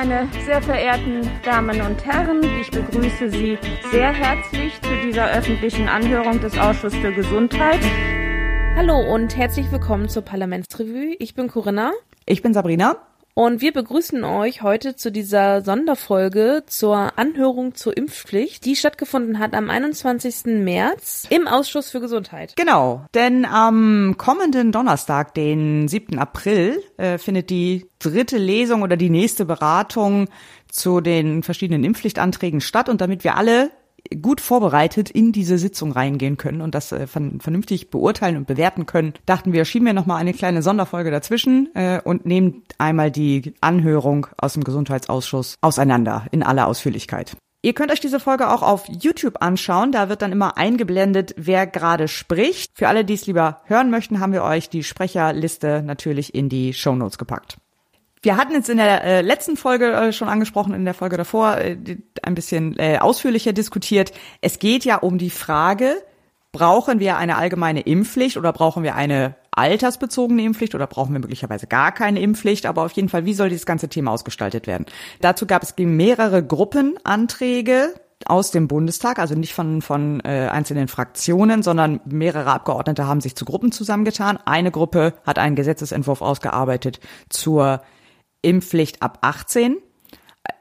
meine sehr verehrten Damen und Herren, ich begrüße Sie sehr herzlich zu dieser öffentlichen Anhörung des Ausschusses für Gesundheit. Hallo und herzlich willkommen zur Parlamentsrevue. Ich bin Corinna. Ich bin Sabrina. Und wir begrüßen euch heute zu dieser Sonderfolge zur Anhörung zur Impfpflicht, die stattgefunden hat am 21. März im Ausschuss für Gesundheit. Genau, denn am kommenden Donnerstag, den 7. April, äh, findet die dritte Lesung oder die nächste Beratung zu den verschiedenen Impfpflichtanträgen statt. Und damit wir alle gut vorbereitet in diese Sitzung reingehen können und das äh, vernünftig beurteilen und bewerten können, dachten wir, schieben wir nochmal eine kleine Sonderfolge dazwischen äh, und nehmen einmal die Anhörung aus dem Gesundheitsausschuss auseinander in aller Ausführlichkeit. Ihr könnt euch diese Folge auch auf YouTube anschauen. Da wird dann immer eingeblendet, wer gerade spricht. Für alle, die es lieber hören möchten, haben wir euch die Sprecherliste natürlich in die Show Notes gepackt. Wir hatten jetzt in der äh, letzten Folge äh, schon angesprochen, in der Folge davor äh, ein bisschen äh, ausführlicher diskutiert. Es geht ja um die Frage, brauchen wir eine allgemeine Impfpflicht oder brauchen wir eine altersbezogene Impfpflicht oder brauchen wir möglicherweise gar keine Impfpflicht? Aber auf jeden Fall, wie soll dieses ganze Thema ausgestaltet werden? Dazu gab es mehrere Gruppenanträge aus dem Bundestag, also nicht von, von äh, einzelnen Fraktionen, sondern mehrere Abgeordnete haben sich zu Gruppen zusammengetan. Eine Gruppe hat einen Gesetzesentwurf ausgearbeitet zur Impfpflicht ab 18.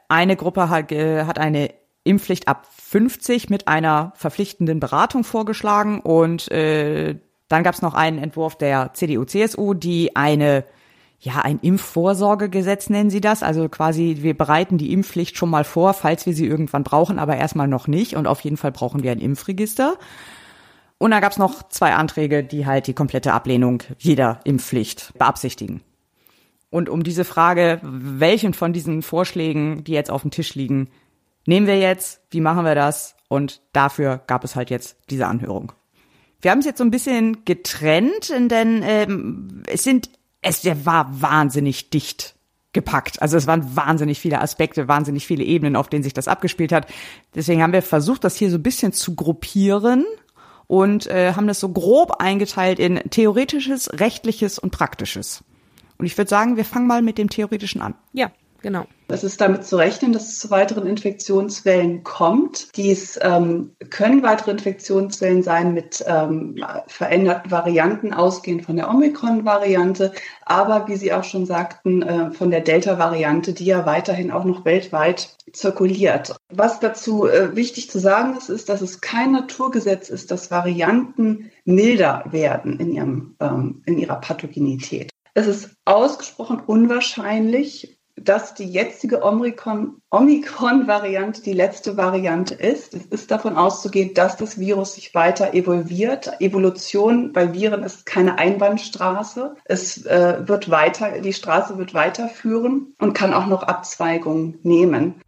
Eine Gruppe hat, äh, hat eine Impfpflicht ab 50 mit einer verpflichtenden Beratung vorgeschlagen und äh, dann gab es noch einen Entwurf der CDU-CSU, die eine ja, ein Impfvorsorgegesetz nennen sie das. Also quasi, wir bereiten die Impfpflicht schon mal vor, falls wir sie irgendwann brauchen, aber erstmal noch nicht. Und auf jeden Fall brauchen wir ein Impfregister. Und dann gab es noch zwei Anträge, die halt die komplette Ablehnung jeder Impfpflicht beabsichtigen. Und um diese Frage, welchen von diesen Vorschlägen, die jetzt auf dem Tisch liegen, nehmen wir jetzt, wie machen wir das? Und dafür gab es halt jetzt diese Anhörung. Wir haben es jetzt so ein bisschen getrennt, denn ähm, es sind, es der war wahnsinnig dicht gepackt. Also es waren wahnsinnig viele Aspekte, wahnsinnig viele Ebenen, auf denen sich das abgespielt hat. Deswegen haben wir versucht, das hier so ein bisschen zu gruppieren und äh, haben das so grob eingeteilt in theoretisches, rechtliches und praktisches. Und ich würde sagen, wir fangen mal mit dem Theoretischen an. Ja, genau. Es ist damit zu rechnen, dass es zu weiteren Infektionswellen kommt. Dies ähm, können weitere Infektionswellen sein mit ähm, veränderten Varianten, ausgehend von der Omikron-Variante, aber wie Sie auch schon sagten, äh, von der Delta-Variante, die ja weiterhin auch noch weltweit zirkuliert. Was dazu äh, wichtig zu sagen ist, ist, dass es kein Naturgesetz ist, dass Varianten milder werden in, ihrem, ähm, in ihrer Pathogenität. Es ist ausgesprochen unwahrscheinlich, dass die jetzige Omikron-Variante die letzte Variante ist. Es ist davon auszugehen, dass das Virus sich weiter evolviert. Evolution bei Viren ist keine Einbahnstraße. Es äh, wird weiter, die Straße wird weiterführen und kann auch noch Abzweigungen nehmen.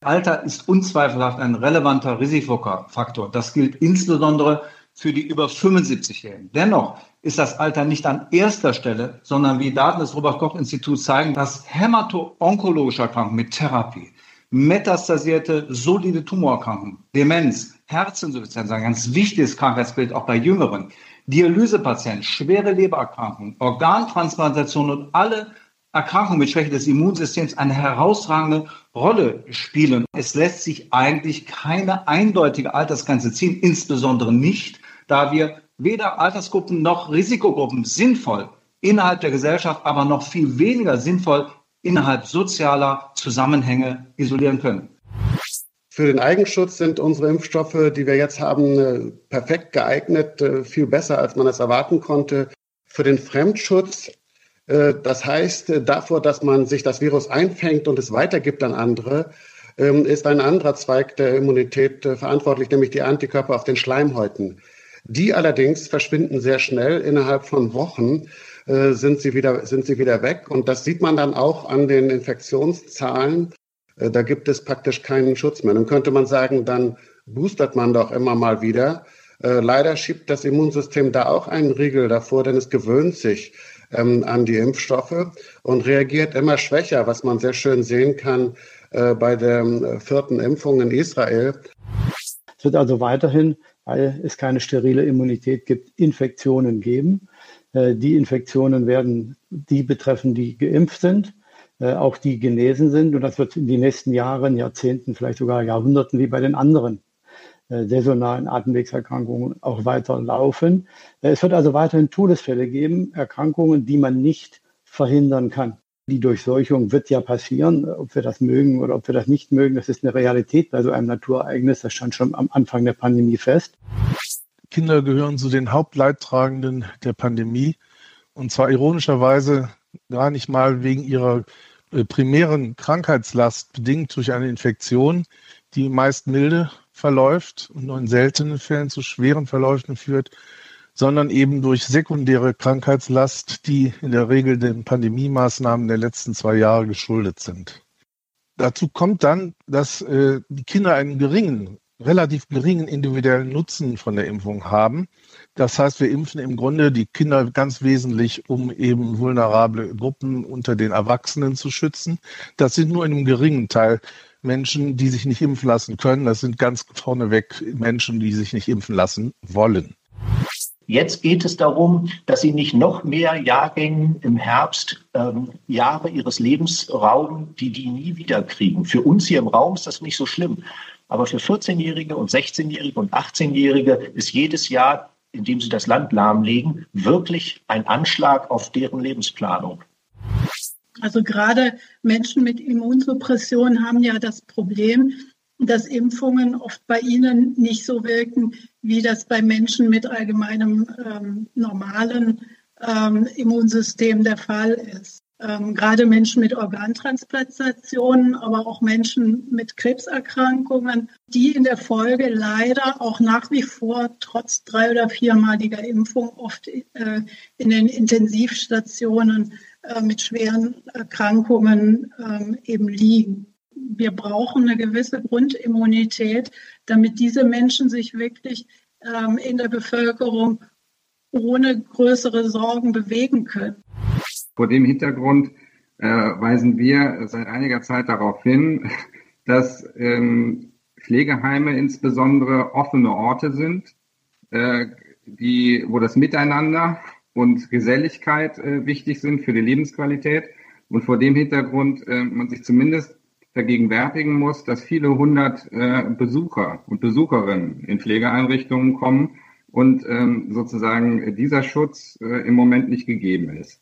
Alter ist unzweifelhaft ein relevanter Risikofaktor. Das gilt insbesondere für die über 75-Jährigen. Dennoch ist das Alter nicht an erster Stelle, sondern wie Daten des Robert-Koch-Instituts zeigen, dass hämato-onkologische Erkrankungen mit Therapie, metastasierte solide Tumorerkrankungen, Demenz, Herzinsuffizienz, ein ganz wichtiges Krankheitsbild auch bei Jüngeren, Dialysepatienten, schwere Lebererkrankungen, Organtransplantation und alle Erkrankungen mit Schwäche des Immunsystems eine herausragende Rolle spielen. Es lässt sich eigentlich keine eindeutige Altersgrenze ziehen, insbesondere nicht, da wir weder Altersgruppen noch Risikogruppen sinnvoll innerhalb der Gesellschaft, aber noch viel weniger sinnvoll innerhalb sozialer Zusammenhänge isolieren können. Für den Eigenschutz sind unsere Impfstoffe, die wir jetzt haben, äh, perfekt geeignet, äh, viel besser, als man es erwarten konnte. Für den Fremdschutz, äh, das heißt davor, dass man sich das Virus einfängt und es weitergibt an andere, ähm, ist ein anderer Zweig der Immunität verantwortlich, nämlich die Antikörper auf den Schleimhäuten. Die allerdings verschwinden sehr schnell. Innerhalb von Wochen äh, sind, sie wieder, sind sie wieder weg. Und das sieht man dann auch an den Infektionszahlen. Äh, da gibt es praktisch keinen Schutz mehr. Dann könnte man sagen, dann boostert man doch immer mal wieder. Äh, leider schiebt das Immunsystem da auch einen Riegel davor, denn es gewöhnt sich ähm, an die Impfstoffe und reagiert immer schwächer, was man sehr schön sehen kann äh, bei der äh, vierten Impfung in Israel. Es wird also weiterhin weil es keine sterile Immunität gibt, Infektionen geben. Äh, die Infektionen werden die betreffen, die geimpft sind. äh, auch die genesen sind. Und das wird in den nächsten Jahren, Jahrzehnten, vielleicht sogar Jahrhunderten wie bei den anderen äh, saisonalen Atemwegserkrankungen auch weiter laufen. Es wird also weiterhin Todesfälle geben, Erkrankungen, die man nicht verhindern kann. Die Durchseuchung wird ja passieren, ob wir das mögen oder ob wir das nicht mögen. Das ist eine Realität bei so einem Naturereignis. Das stand schon am Anfang der Pandemie fest. Kinder gehören zu den Hauptleidtragenden der Pandemie. Und zwar ironischerweise gar nicht mal wegen ihrer äh, primären Krankheitslast bedingt durch eine Infektion, die meist milde verläuft und nur in seltenen Fällen zu schweren Verläufen führt, sondern eben durch sekundäre Krankheitslast, die in der Regel den Pandemiemaßnahmen der letzten zwei Jahre geschuldet sind. Dazu kommt dann, dass äh, die Kinder einen geringen, relativ geringen individuellen Nutzen von der Impfung haben. Das heißt, wir impfen im Grunde die Kinder ganz wesentlich, um eben vulnerable Gruppen unter den Erwachsenen zu schützen. Das sind nur in einem geringen Teil Menschen, die sich nicht impfen lassen können. Das sind ganz vorneweg Menschen, die sich nicht impfen lassen wollen. Jetzt geht es darum, dass sie nicht noch mehr Jahrgängen im Herbst ähm, Jahre ihres Lebens rauben, die die nie wieder kriegen. Für uns hier im Raum ist das nicht so schlimm. Aber für 14-Jährige und 16-Jährige und 18-Jährige ist jedes Jahr, in dem sie das Land lahmlegen, wirklich ein Anschlag auf deren Lebensplanung. Also gerade Menschen mit Immunsuppression haben ja das Problem, dass Impfungen oft bei ihnen nicht so wirken, wie das bei Menschen mit allgemeinem ähm, normalen ähm, Immunsystem der Fall ist. Ähm, gerade Menschen mit Organtransplantationen, aber auch Menschen mit Krebserkrankungen, die in der Folge leider auch nach wie vor trotz drei- oder viermaliger Impfung oft äh, in den Intensivstationen äh, mit schweren Erkrankungen ähm, eben liegen wir brauchen eine gewisse Grundimmunität, damit diese Menschen sich wirklich ähm, in der Bevölkerung ohne größere Sorgen bewegen können. Vor dem Hintergrund äh, weisen wir seit einiger Zeit darauf hin, dass ähm, Pflegeheime insbesondere offene Orte sind, äh, die, wo das Miteinander und Geselligkeit äh, wichtig sind für die Lebensqualität. Und vor dem Hintergrund äh, man sich zumindest vergegenwärtigen muss, dass viele hundert äh, Besucher und Besucherinnen in Pflegeeinrichtungen kommen und ähm, sozusagen dieser Schutz äh, im Moment nicht gegeben ist.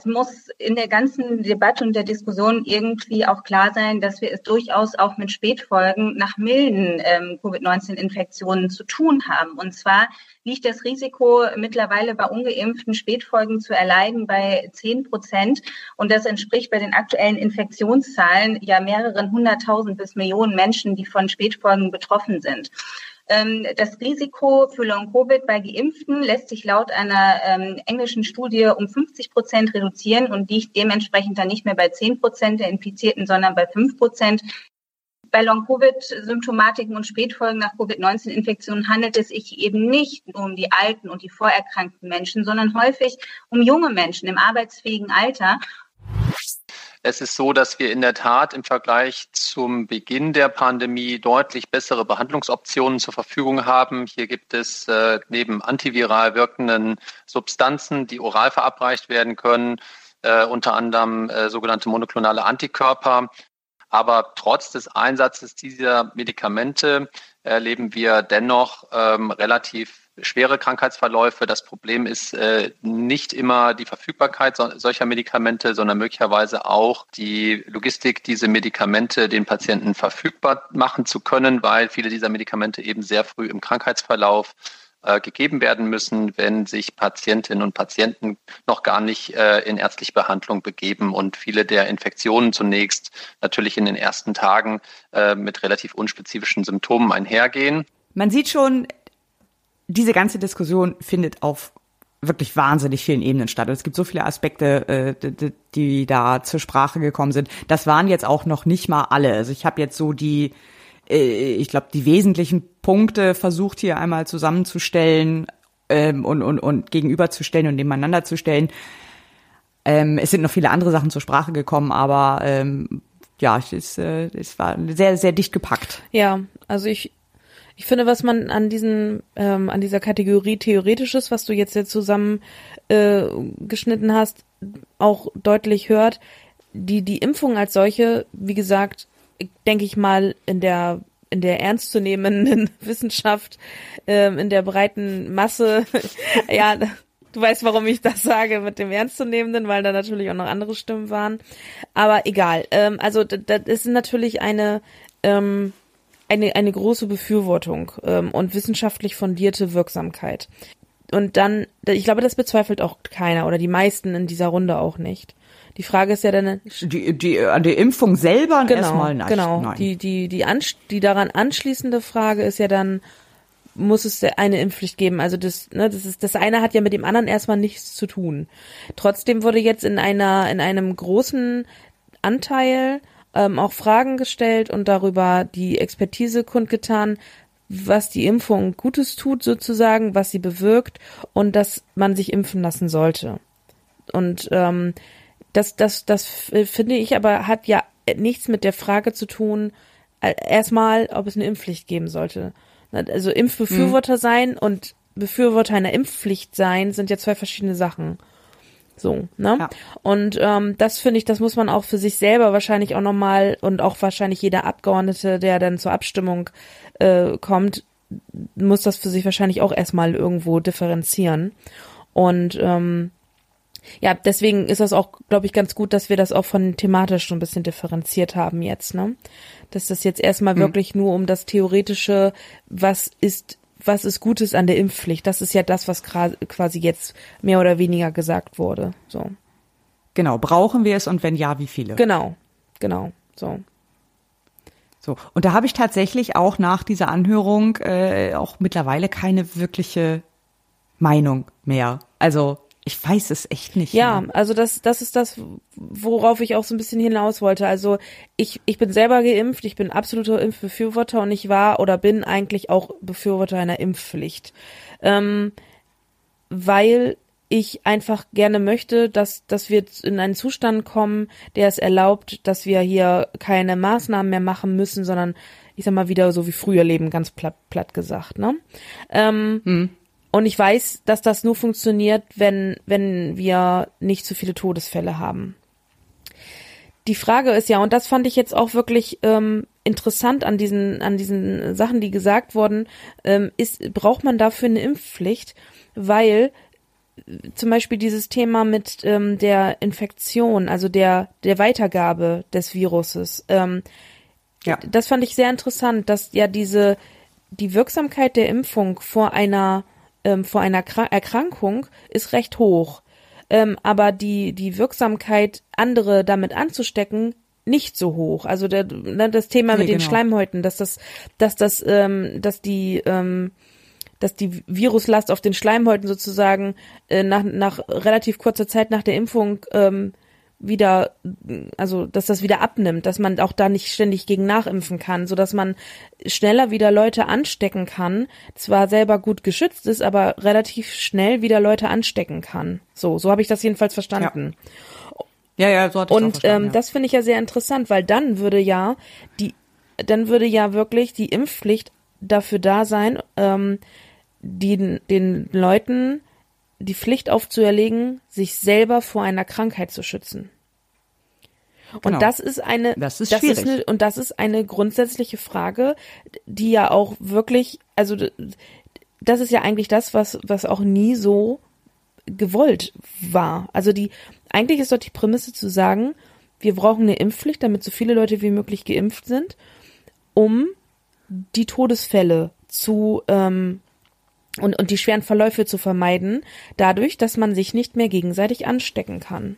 Es muss in der ganzen Debatte und der Diskussion irgendwie auch klar sein, dass wir es durchaus auch mit Spätfolgen nach milden ähm, Covid-19-Infektionen zu tun haben. Und zwar liegt das Risiko mittlerweile bei ungeimpften Spätfolgen zu erleiden bei 10 Prozent. Und das entspricht bei den aktuellen Infektionszahlen ja mehreren hunderttausend bis Millionen Menschen, die von Spätfolgen betroffen sind. Ähm, das Risiko für Long-Covid bei Geimpften lässt sich laut einer ähm, englischen Studie um 50 Prozent reduzieren und liegt dementsprechend dann nicht mehr bei 10 Prozent der Infizierten, sondern bei 5 Prozent. Bei Long-Covid-Symptomatiken und Spätfolgen nach Covid-19-Infektionen handelt es sich eben nicht nur um die alten und die vorerkrankten Menschen, sondern häufig um junge Menschen im arbeitsfähigen Alter. Es ist so, dass wir in der Tat im Vergleich zum Beginn der Pandemie deutlich bessere Behandlungsoptionen zur Verfügung haben. Hier gibt es äh, neben antiviral wirkenden Substanzen, die oral verabreicht werden können, äh, unter anderem äh, sogenannte monoklonale Antikörper. Aber trotz des Einsatzes dieser Medikamente erleben wir dennoch ähm, relativ schwere Krankheitsverläufe. Das Problem ist äh, nicht immer die Verfügbarkeit so, solcher Medikamente, sondern möglicherweise auch die Logistik, diese Medikamente den Patienten verfügbar machen zu können, weil viele dieser Medikamente eben sehr früh im Krankheitsverlauf äh, gegeben werden müssen, wenn sich Patientinnen und Patienten noch gar nicht äh, in ärztliche Behandlung begeben und viele der Infektionen zunächst natürlich in den ersten Tagen äh, mit relativ unspezifischen Symptomen einhergehen. Man sieht schon, diese ganze Diskussion findet auf wirklich wahnsinnig vielen Ebenen statt. Und es gibt so viele Aspekte, äh, die da zur Sprache gekommen sind. Das waren jetzt auch noch nicht mal alle. Also ich habe jetzt so die, äh, ich glaube, die wesentlichen Punkte versucht hier einmal zusammenzustellen ähm, und, und, und gegenüberzustellen und nebeneinander zu stellen. Ähm, es sind noch viele andere Sachen zur Sprache gekommen, aber ähm, ja, es, äh, es war sehr, sehr dicht gepackt. Ja, also ich, ich finde, was man an diesen, ähm, an dieser Kategorie Theoretisches, was du jetzt, jetzt zusammen äh, geschnitten hast, auch deutlich hört, die, die Impfung als solche, wie gesagt, denke ich mal, in der in der ernstzunehmenden Wissenschaft, ähm, in der breiten Masse, ja, du weißt, warum ich das sage mit dem ernstzunehmenden, weil da natürlich auch noch andere Stimmen waren. Aber egal. Ähm, also das ist natürlich eine ähm, eine eine große Befürwortung ähm, und wissenschaftlich fundierte Wirksamkeit. Und dann, ich glaube, das bezweifelt auch keiner oder die meisten in dieser Runde auch nicht. Die Frage ist ja dann die die an die Impfung selber genau, erstmal nein. Genau. Nein. Die die die ansch die daran anschließende Frage ist ja dann muss es eine Impfpflicht geben. Also das ne, das ist das eine hat ja mit dem anderen erstmal nichts zu tun. Trotzdem wurde jetzt in einer in einem großen Anteil ähm, auch Fragen gestellt und darüber die Expertise kundgetan, was die Impfung Gutes tut sozusagen, was sie bewirkt und dass man sich impfen lassen sollte. Und ähm, das, das, das finde ich aber hat ja nichts mit der Frage zu tun, äh, erstmal, ob es eine Impfpflicht geben sollte. Also Impfbefürworter mhm. sein und Befürworter einer Impfpflicht sein sind ja zwei verschiedene Sachen. So, ne? Ja. Und ähm, das finde ich, das muss man auch für sich selber wahrscheinlich auch nochmal und auch wahrscheinlich jeder Abgeordnete, der dann zur Abstimmung äh, kommt, muss das für sich wahrscheinlich auch erstmal irgendwo differenzieren. Und ähm, ja, deswegen ist das auch, glaube ich, ganz gut, dass wir das auch von thematisch so ein bisschen differenziert haben jetzt, ne? Dass das jetzt erstmal mhm. wirklich nur um das theoretische, was ist, was ist Gutes an der Impfpflicht? Das ist ja das, was quasi jetzt mehr oder weniger gesagt wurde, so. Genau, brauchen wir es und wenn ja, wie viele? Genau, genau, so. So, und da habe ich tatsächlich auch nach dieser Anhörung äh, auch mittlerweile keine wirkliche Meinung mehr. Also ich weiß es echt nicht. Ja, mehr. also das, das ist das, worauf ich auch so ein bisschen hinaus wollte. Also ich, ich bin selber geimpft, ich bin absoluter Impfbefürworter und ich war oder bin eigentlich auch Befürworter einer Impfpflicht. Ähm, weil ich einfach gerne möchte, dass, dass wir in einen Zustand kommen, der es erlaubt, dass wir hier keine Maßnahmen mehr machen müssen, sondern ich sag mal wieder so wie früher leben, ganz platt, platt gesagt, ne? Ähm, hm. Und ich weiß, dass das nur funktioniert, wenn, wenn wir nicht zu viele Todesfälle haben. Die Frage ist ja, und das fand ich jetzt auch wirklich ähm, interessant an diesen, an diesen Sachen, die gesagt wurden, ähm, ist, braucht man dafür eine Impfpflicht? Weil äh, zum Beispiel dieses Thema mit ähm, der Infektion, also der, der Weitergabe des Viruses, ähm, ja. das fand ich sehr interessant, dass ja diese, die Wirksamkeit der Impfung vor einer ähm, vor einer Krank Erkrankung ist recht hoch. Ähm, aber die, die Wirksamkeit, andere damit anzustecken, nicht so hoch. Also der, ne, das Thema nee, mit den genau. Schleimhäuten, dass das, dass das, ähm, dass die, ähm, dass die Viruslast auf den Schleimhäuten sozusagen äh, nach, nach relativ kurzer Zeit nach der Impfung ähm, wieder, also dass das wieder abnimmt, dass man auch da nicht ständig gegen nachimpfen kann, so dass man schneller wieder Leute anstecken kann, zwar selber gut geschützt ist, aber relativ schnell wieder Leute anstecken kann. So, so habe ich das jedenfalls verstanden. Ja, ja, ja so hat Und ähm, ja. das finde ich ja sehr interessant, weil dann würde ja die, dann würde ja wirklich die Impfpflicht dafür da sein, ähm, die, den Leuten die Pflicht aufzuerlegen, sich selber vor einer Krankheit zu schützen. Und genau. das ist eine, das ist, das ist eine, und das ist eine grundsätzliche Frage, die ja auch wirklich, also das ist ja eigentlich das, was, was auch nie so gewollt war. Also die, eigentlich ist dort die Prämisse zu sagen, wir brauchen eine Impfpflicht, damit so viele Leute wie möglich geimpft sind, um die Todesfälle zu ähm, und, und die schweren Verläufe zu vermeiden, dadurch, dass man sich nicht mehr gegenseitig anstecken kann.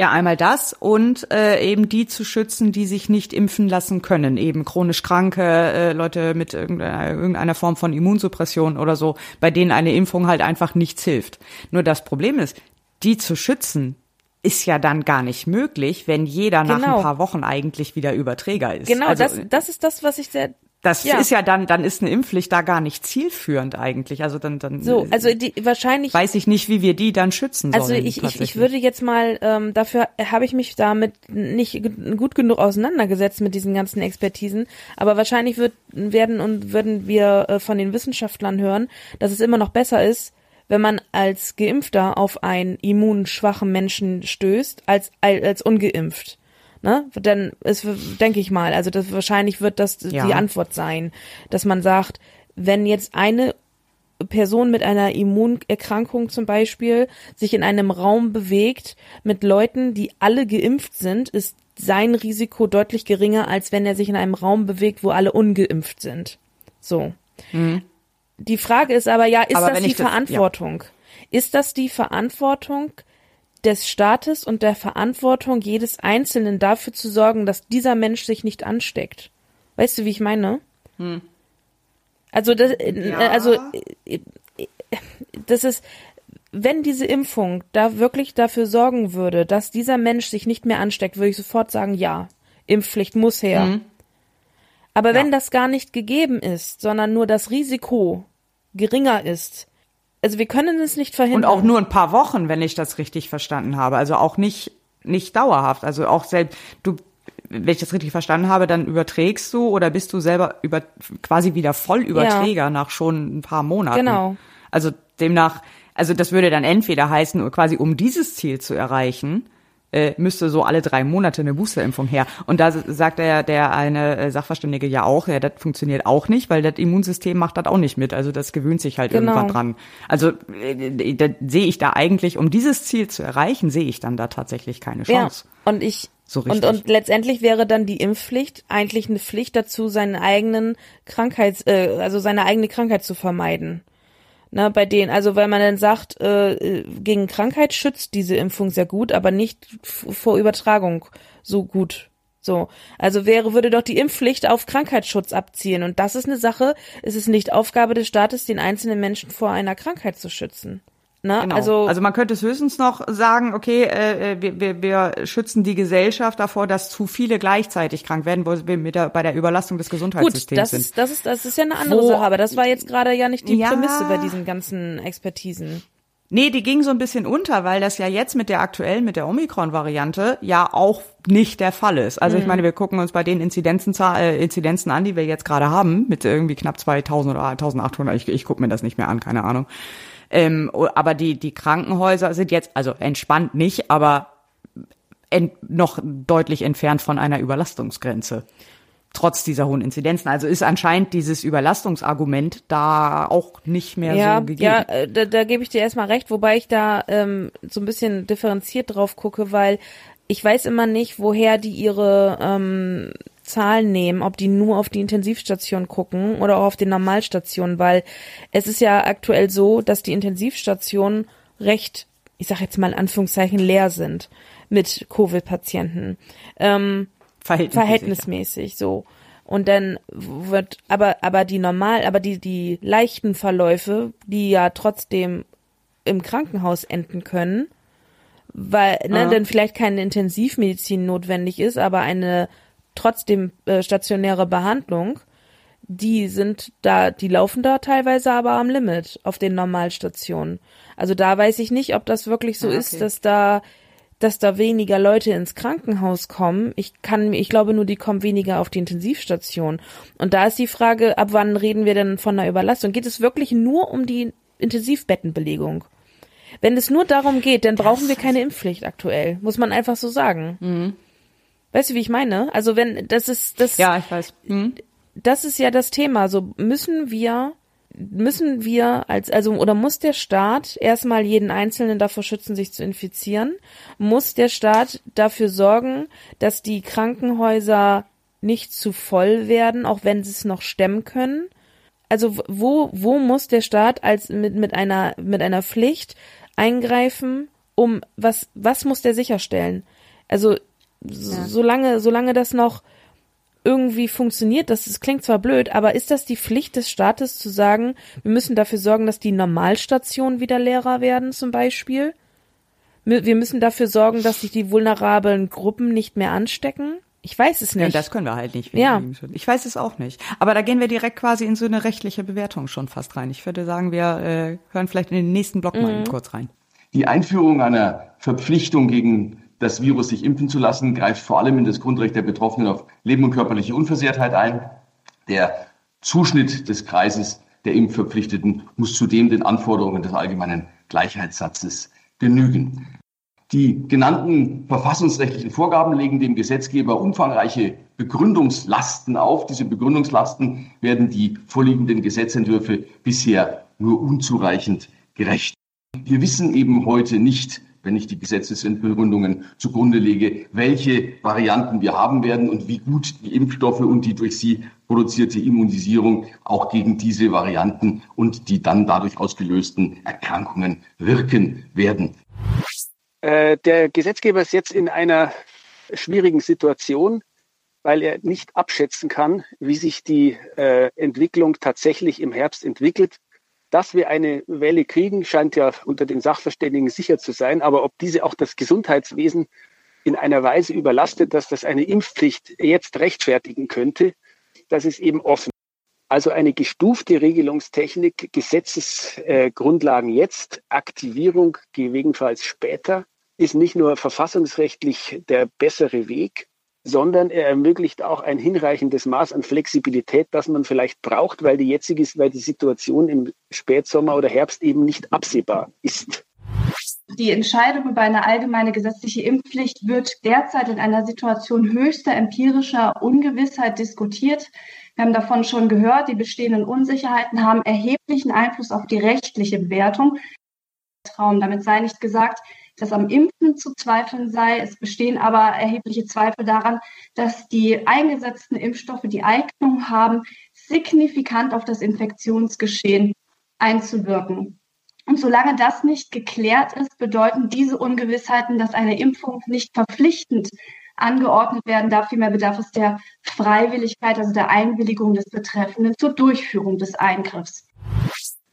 Ja, einmal das und äh, eben die zu schützen, die sich nicht impfen lassen können, eben chronisch kranke äh, Leute mit irgendeiner, irgendeiner Form von Immunsuppression oder so, bei denen eine Impfung halt einfach nichts hilft. Nur das Problem ist, die zu schützen, ist ja dann gar nicht möglich, wenn jeder genau. nach ein genau. paar Wochen eigentlich wieder Überträger ist. Genau, also, das, das ist das, was ich sehr das ja. ist ja dann, dann ist eine Impfpflicht da gar nicht zielführend eigentlich. Also dann, dann so, also die, wahrscheinlich weiß ich nicht, wie wir die dann schützen also sollen. Also ich, ich, ich würde jetzt mal, ähm, dafür habe ich mich damit nicht gut genug auseinandergesetzt mit diesen ganzen Expertisen, aber wahrscheinlich wird, werden und würden wir äh, von den Wissenschaftlern hören, dass es immer noch besser ist, wenn man als Geimpfter auf einen immunschwachen Menschen stößt, als, als ungeimpft. Ne? Dann ist, denke ich mal, also das, wahrscheinlich wird das ja. die Antwort sein, dass man sagt, wenn jetzt eine Person mit einer Immunerkrankung zum Beispiel sich in einem Raum bewegt mit Leuten, die alle geimpft sind, ist sein Risiko deutlich geringer, als wenn er sich in einem Raum bewegt, wo alle ungeimpft sind. So. Mhm. Die Frage ist aber ja, ist aber das die Verantwortung? Das, ja. Ist das die Verantwortung des Staates und der Verantwortung jedes Einzelnen dafür zu sorgen, dass dieser Mensch sich nicht ansteckt? Weißt du, wie ich meine? Hm. Also das, äh, ja. also äh, das ist, wenn diese Impfung da wirklich dafür sorgen würde, dass dieser Mensch sich nicht mehr ansteckt, würde ich sofort sagen, ja, Impfpflicht muss her. Mhm. Aber ja. wenn das gar nicht gegeben ist, sondern nur das Risiko geringer ist, also wir können es nicht verhindern. Und auch nur ein paar Wochen, wenn ich das richtig verstanden habe. Also auch nicht, nicht dauerhaft. Also auch selbst, du, wenn ich das richtig verstanden habe, dann überträgst du oder bist du selber über, quasi wieder Vollüberträger ja. nach schon ein paar Monaten. Genau. Also demnach, also das würde dann entweder heißen, quasi um dieses Ziel zu erreichen, äh, müsste so alle drei Monate eine Boosterimpfung her. Und da sagt der, der eine äh, Sachverständige ja auch, ja, das funktioniert auch nicht, weil das Immunsystem macht das auch nicht mit. Also das gewöhnt sich halt genau. irgendwann dran. Also äh, da sehe ich da eigentlich, um dieses Ziel zu erreichen, sehe ich dann da tatsächlich keine Chance. Ja, und ich so und, und letztendlich wäre dann die Impfpflicht eigentlich eine Pflicht dazu, seinen eigenen Krankheits, äh, also seine eigene Krankheit zu vermeiden. Ne, bei denen, also weil man dann sagt, äh, gegen Krankheit schützt diese Impfung sehr gut, aber nicht vor Übertragung so gut. So, also wäre würde doch die Impfpflicht auf Krankheitsschutz abzielen und das ist eine Sache. Es ist nicht Aufgabe des Staates, den einzelnen Menschen vor einer Krankheit zu schützen. Ne? Genau. Also, also man könnte es höchstens noch sagen, okay, äh, äh, wir, wir, wir schützen die Gesellschaft davor, dass zu viele gleichzeitig krank werden, wo wir mit der, bei der Überlastung des Gesundheitssystems gut, das sind. Ist, das, ist, das ist ja eine andere wo, Sache, aber das war jetzt gerade ja nicht die ja, Prämisse bei diesen ganzen Expertisen. Nee, die ging so ein bisschen unter, weil das ja jetzt mit der aktuellen, mit der Omikron-Variante ja auch nicht der Fall ist. Also mhm. ich meine, wir gucken uns bei den Inzidenzen, äh, Inzidenzen an, die wir jetzt gerade haben, mit irgendwie knapp 2000 oder 1800, ich, ich gucke mir das nicht mehr an, keine Ahnung. Ähm, aber die, die Krankenhäuser sind jetzt, also entspannt nicht, aber ent, noch deutlich entfernt von einer Überlastungsgrenze. Trotz dieser hohen Inzidenzen. Also ist anscheinend dieses Überlastungsargument da auch nicht mehr ja, so gegeben. Ja, äh, da, da gebe ich dir erstmal recht, wobei ich da ähm, so ein bisschen differenziert drauf gucke, weil ich weiß immer nicht, woher die ihre ähm, Zahlen nehmen, ob die nur auf die Intensivstation gucken oder auch auf den Normalstationen, weil es ist ja aktuell so, dass die Intensivstationen recht, ich sag jetzt mal in Anführungszeichen, leer sind mit Covid-Patienten. Ähm, verhältnismäßig, verhältnismäßig so. Und dann wird, aber, aber die normal, aber die, die leichten Verläufe, die ja trotzdem im Krankenhaus enden können, weil, ne, ah. dann vielleicht keine Intensivmedizin notwendig ist, aber eine trotzdem äh, stationäre Behandlung, die sind da, die laufen da teilweise aber am Limit auf den Normalstationen. Also da weiß ich nicht, ob das wirklich so ah, okay. ist, dass da, dass da weniger Leute ins Krankenhaus kommen. Ich kann, ich glaube nur, die kommen weniger auf die Intensivstation. Und da ist die Frage, ab wann reden wir denn von einer Überlastung? Geht es wirklich nur um die Intensivbettenbelegung? Wenn es nur darum geht, dann brauchen wir keine Impfpflicht aktuell, muss man einfach so sagen. Mhm. Weißt du, wie ich meine? Also wenn das ist das Ja, ich weiß. Hm? Das ist ja das Thema, so müssen wir müssen wir als also oder muss der Staat erstmal jeden einzelnen davor schützen, sich zu infizieren? Muss der Staat dafür sorgen, dass die Krankenhäuser nicht zu voll werden, auch wenn sie es noch stemmen können? Also wo wo muss der Staat als mit mit einer mit einer Pflicht eingreifen, um was was muss der sicherstellen? Also ja. solange, solange das noch irgendwie funktioniert, das, das klingt zwar blöd, aber ist das die Pflicht des Staates zu sagen, wir müssen dafür sorgen, dass die Normalstationen wieder leerer werden zum Beispiel? Wir müssen dafür sorgen, dass sich die vulnerablen Gruppen nicht mehr anstecken? Ich weiß es nicht. Ja, das können wir halt nicht. Ja. Ich weiß es auch nicht. Aber da gehen wir direkt quasi in so eine rechtliche Bewertung schon fast rein. Ich würde sagen, wir äh, hören vielleicht in den nächsten Block mhm. mal kurz rein. Die Einführung einer Verpflichtung gegen das Virus sich impfen zu lassen, greift vor allem in das Grundrecht der Betroffenen auf Leben und körperliche Unversehrtheit ein. Der Zuschnitt des Kreises der Impfverpflichteten muss zudem den Anforderungen des allgemeinen Gleichheitssatzes genügen. Die genannten verfassungsrechtlichen Vorgaben legen dem Gesetzgeber umfangreiche Begründungslasten auf. Diese Begründungslasten werden die vorliegenden Gesetzentwürfe bisher nur unzureichend gerecht. Wir wissen eben heute nicht, wenn ich die Gesetzesbegründungen zugrunde lege, welche Varianten wir haben werden und wie gut die Impfstoffe und die durch sie produzierte Immunisierung auch gegen diese Varianten und die dann dadurch ausgelösten Erkrankungen wirken werden. Äh, der Gesetzgeber ist jetzt in einer schwierigen Situation, weil er nicht abschätzen kann, wie sich die äh, Entwicklung tatsächlich im Herbst entwickelt. Dass wir eine Welle kriegen, scheint ja unter den Sachverständigen sicher zu sein. Aber ob diese auch das Gesundheitswesen in einer Weise überlastet, dass das eine Impfpflicht jetzt rechtfertigen könnte, das ist eben offen. Also eine gestufte Regelungstechnik, Gesetzesgrundlagen jetzt, Aktivierung gegebenenfalls später, ist nicht nur verfassungsrechtlich der bessere Weg, sondern er ermöglicht auch ein hinreichendes Maß an Flexibilität, das man vielleicht braucht, weil die jetzige, weil die Situation im Spätsommer oder Herbst eben nicht absehbar ist. Die Entscheidung über eine allgemeine gesetzliche Impfpflicht wird derzeit in einer Situation höchster empirischer Ungewissheit diskutiert. Wir haben davon schon gehört, die bestehenden Unsicherheiten haben erheblichen Einfluss auf die rechtliche Bewertung. Damit sei nicht gesagt, dass am Impfen zu zweifeln sei. Es bestehen aber erhebliche Zweifel daran, dass die eingesetzten Impfstoffe die Eignung haben, signifikant auf das Infektionsgeschehen einzuwirken. Und solange das nicht geklärt ist, bedeuten diese Ungewissheiten, dass eine Impfung nicht verpflichtend angeordnet werden darf. Vielmehr bedarf es der Freiwilligkeit, also der Einwilligung des Betreffenden zur Durchführung des Eingriffs.